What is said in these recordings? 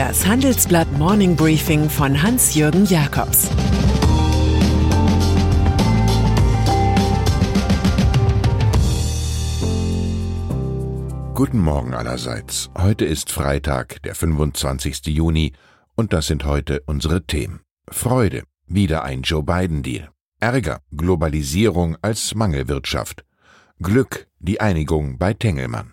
Das Handelsblatt Morning Briefing von Hans-Jürgen Jakobs Guten Morgen allerseits. Heute ist Freitag, der 25. Juni, und das sind heute unsere Themen. Freude, wieder ein Joe Biden-Deal. Ärger, Globalisierung als Mangelwirtschaft. Glück, die Einigung bei Tengelmann.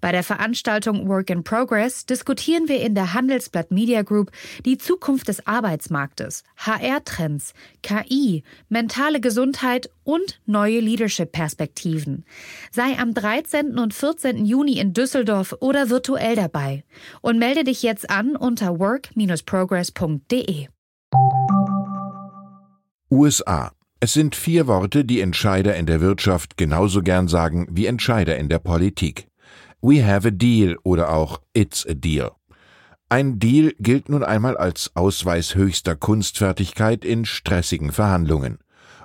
Bei der Veranstaltung Work in Progress diskutieren wir in der Handelsblatt Media Group die Zukunft des Arbeitsmarktes, HR-Trends, KI, mentale Gesundheit und neue Leadership-Perspektiven. Sei am 13. und 14. Juni in Düsseldorf oder virtuell dabei und melde dich jetzt an unter work-progress.de. USA. Es sind vier Worte, die Entscheider in der Wirtschaft genauso gern sagen wie Entscheider in der Politik. We have a deal oder auch It's a deal. Ein Deal gilt nun einmal als Ausweis höchster Kunstfertigkeit in stressigen Verhandlungen.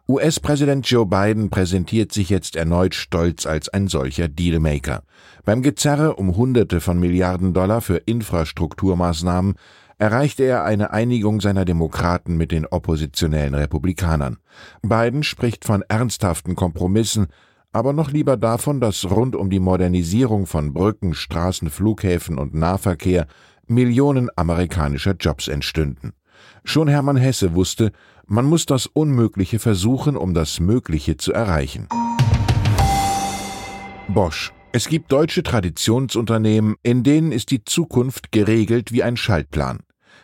US-Präsident Joe Biden präsentiert sich jetzt erneut stolz als ein solcher Dealmaker. Beim Gezerre um Hunderte von Milliarden Dollar für Infrastrukturmaßnahmen erreichte er eine Einigung seiner Demokraten mit den oppositionellen Republikanern. Biden spricht von ernsthaften Kompromissen, aber noch lieber davon, dass rund um die Modernisierung von Brücken, Straßen, Flughäfen und Nahverkehr Millionen amerikanischer Jobs entstünden. Schon Hermann Hesse wusste, man muss das Unmögliche versuchen, um das Mögliche zu erreichen. Bosch. Es gibt deutsche Traditionsunternehmen, in denen ist die Zukunft geregelt wie ein Schaltplan.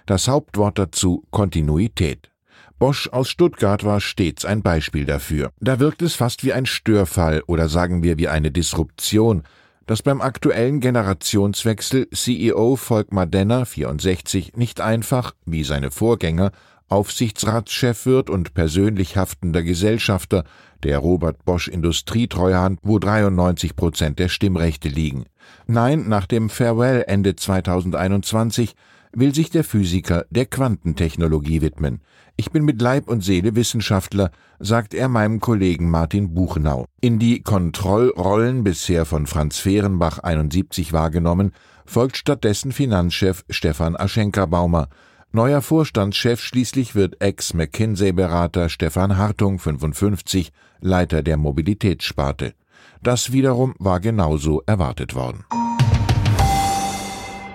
Das Hauptwort dazu Kontinuität. Bosch aus Stuttgart war stets ein Beispiel dafür. Da wirkt es fast wie ein Störfall oder sagen wir wie eine Disruption, dass beim aktuellen Generationswechsel CEO Volkmar Denner 64 nicht einfach, wie seine Vorgänger, Aufsichtsratschef wird und persönlich haftender Gesellschafter der Robert Bosch Industrietreuhand, wo 93 Prozent der Stimmrechte liegen. Nein, nach dem Farewell Ende 2021 will sich der Physiker der Quantentechnologie widmen. Ich bin mit Leib und Seele Wissenschaftler, sagt er meinem Kollegen Martin Buchenau. In die Kontrollrollen bisher von Franz Fehrenbach 71 wahrgenommen, folgt stattdessen Finanzchef Stefan Aschenka-Baumer. Neuer Vorstandschef schließlich wird Ex-McKinsey-Berater Stefan Hartung 55, Leiter der Mobilitätssparte. Das wiederum war genauso erwartet worden.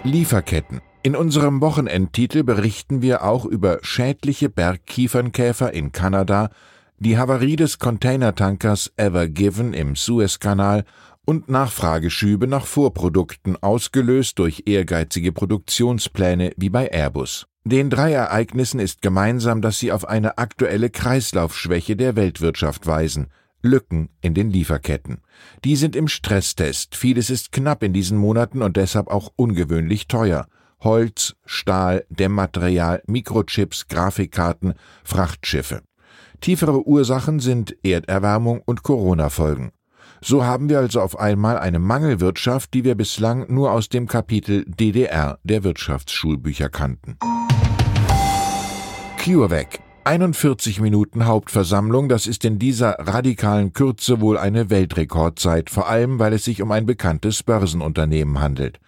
Lieferketten. In unserem Wochenendtitel berichten wir auch über schädliche Bergkiefernkäfer in Kanada, die Havarie des Containertankers Ever Given im Suezkanal und Nachfrageschübe nach Vorprodukten ausgelöst durch ehrgeizige Produktionspläne wie bei Airbus. Den drei Ereignissen ist gemeinsam, dass sie auf eine aktuelle Kreislaufschwäche der Weltwirtschaft weisen, Lücken in den Lieferketten. Die sind im Stresstest. Vieles ist knapp in diesen Monaten und deshalb auch ungewöhnlich teuer. Holz, Stahl, Dämmmaterial, Mikrochips, Grafikkarten, Frachtschiffe. Tiefere Ursachen sind Erderwärmung und Corona-Folgen. So haben wir also auf einmal eine Mangelwirtschaft, die wir bislang nur aus dem Kapitel DDR der Wirtschaftsschulbücher kannten. CureVac 41 Minuten Hauptversammlung, das ist in dieser radikalen Kürze wohl eine Weltrekordzeit, vor allem weil es sich um ein bekanntes Börsenunternehmen handelt.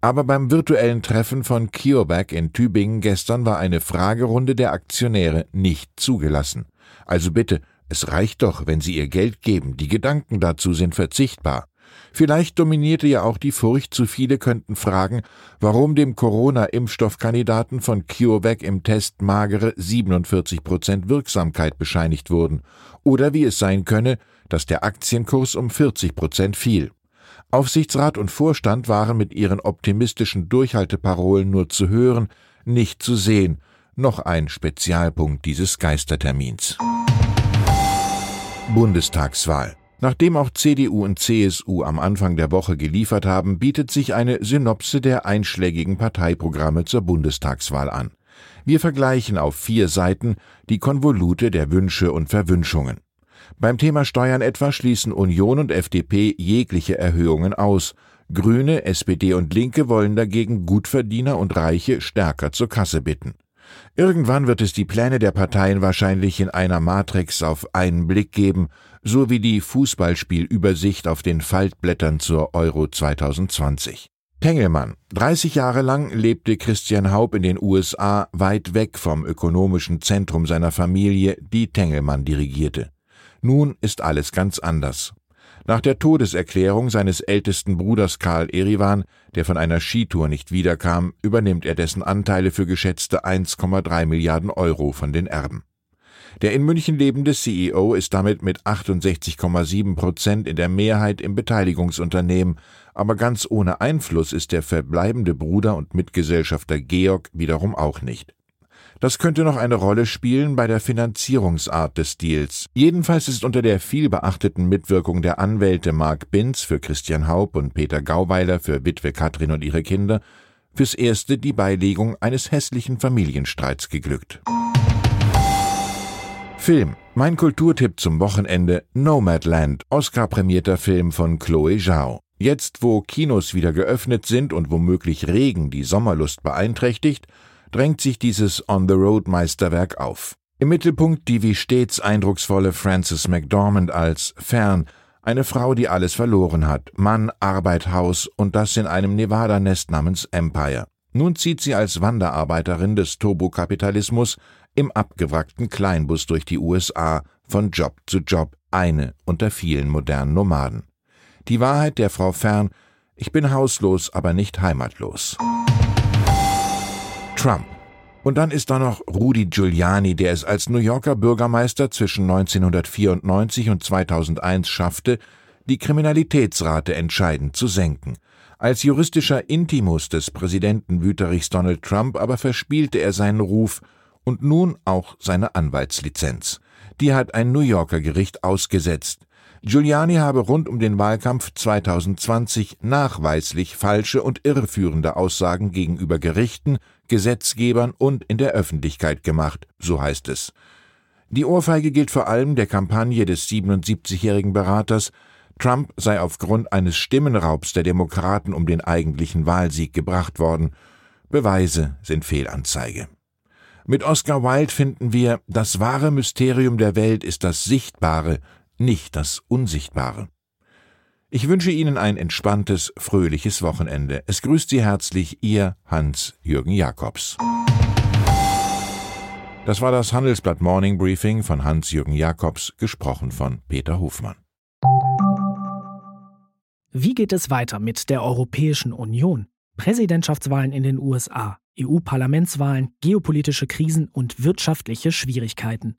Aber beim virtuellen Treffen von CureVac in Tübingen gestern war eine Fragerunde der Aktionäre nicht zugelassen. Also bitte, es reicht doch, wenn Sie Ihr Geld geben, die Gedanken dazu sind verzichtbar. Vielleicht dominierte ja auch die Furcht, zu viele könnten fragen, warum dem Corona-Impfstoffkandidaten von CureVac im Test magere 47 Prozent Wirksamkeit bescheinigt wurden, oder wie es sein könne, dass der Aktienkurs um 40 Prozent fiel. Aufsichtsrat und Vorstand waren mit ihren optimistischen Durchhalteparolen nur zu hören, nicht zu sehen. Noch ein Spezialpunkt dieses Geistertermins. Bundestagswahl. Nachdem auch CDU und CSU am Anfang der Woche geliefert haben, bietet sich eine Synopse der einschlägigen Parteiprogramme zur Bundestagswahl an. Wir vergleichen auf vier Seiten die Konvolute der Wünsche und Verwünschungen. Beim Thema Steuern etwa schließen Union und FDP jegliche Erhöhungen aus. Grüne, SPD und Linke wollen dagegen Gutverdiener und Reiche stärker zur Kasse bitten. Irgendwann wird es die Pläne der Parteien wahrscheinlich in einer Matrix auf einen Blick geben, so wie die Fußballspielübersicht auf den Faltblättern zur Euro 2020. Tengelmann. 30 Jahre lang lebte Christian Haub in den USA weit weg vom ökonomischen Zentrum seiner Familie, die Tengelmann dirigierte. Nun ist alles ganz anders. Nach der Todeserklärung seines ältesten Bruders Karl Erivan, der von einer Skitour nicht wiederkam, übernimmt er dessen Anteile für geschätzte 1,3 Milliarden Euro von den Erben. Der in München lebende CEO ist damit mit 68,7 Prozent in der Mehrheit im Beteiligungsunternehmen, aber ganz ohne Einfluss ist der verbleibende Bruder und Mitgesellschafter Georg wiederum auch nicht. Das könnte noch eine Rolle spielen bei der Finanzierungsart des Deals. Jedenfalls ist unter der vielbeachteten Mitwirkung der Anwälte Mark Binz für Christian Haub und Peter Gauweiler für Witwe Katrin und ihre Kinder fürs erste die Beilegung eines hässlichen Familienstreits geglückt. Film. Mein Kulturtipp zum Wochenende Nomadland, Oscar-prämierter Film von Chloe Zhao. Jetzt, wo Kinos wieder geöffnet sind und womöglich Regen die Sommerlust beeinträchtigt, drängt sich dieses On-the-Road-Meisterwerk auf. Im Mittelpunkt die wie stets eindrucksvolle Frances McDormand als Fern, eine Frau, die alles verloren hat, Mann, Arbeit, Haus und das in einem Nevada-Nest namens Empire. Nun zieht sie als Wanderarbeiterin des Turbokapitalismus im abgewrackten Kleinbus durch die USA von Job zu Job, eine unter vielen modernen Nomaden. Die Wahrheit der Frau Fern, ich bin hauslos, aber nicht heimatlos. Trump. Und dann ist da noch Rudy Giuliani, der es als New Yorker Bürgermeister zwischen 1994 und 2001 schaffte, die Kriminalitätsrate entscheidend zu senken. Als juristischer Intimus des Präsidenten Wüterichs Donald Trump aber verspielte er seinen Ruf und nun auch seine Anwaltslizenz. Die hat ein New Yorker Gericht ausgesetzt. Giuliani habe rund um den Wahlkampf 2020 nachweislich falsche und irreführende Aussagen gegenüber Gerichten, Gesetzgebern und in der Öffentlichkeit gemacht, so heißt es. Die Ohrfeige gilt vor allem der Kampagne des 77-jährigen Beraters, Trump sei aufgrund eines Stimmenraubs der Demokraten um den eigentlichen Wahlsieg gebracht worden. Beweise sind Fehlanzeige. Mit Oscar Wilde finden wir, das wahre Mysterium der Welt ist das Sichtbare, nicht das Unsichtbare. Ich wünsche Ihnen ein entspanntes, fröhliches Wochenende. Es grüßt Sie herzlich Ihr Hans-Jürgen Jakobs. Das war das Handelsblatt Morning Briefing von Hans-Jürgen Jakobs, gesprochen von Peter Hofmann. Wie geht es weiter mit der Europäischen Union? Präsidentschaftswahlen in den USA, EU-Parlamentswahlen, geopolitische Krisen und wirtschaftliche Schwierigkeiten.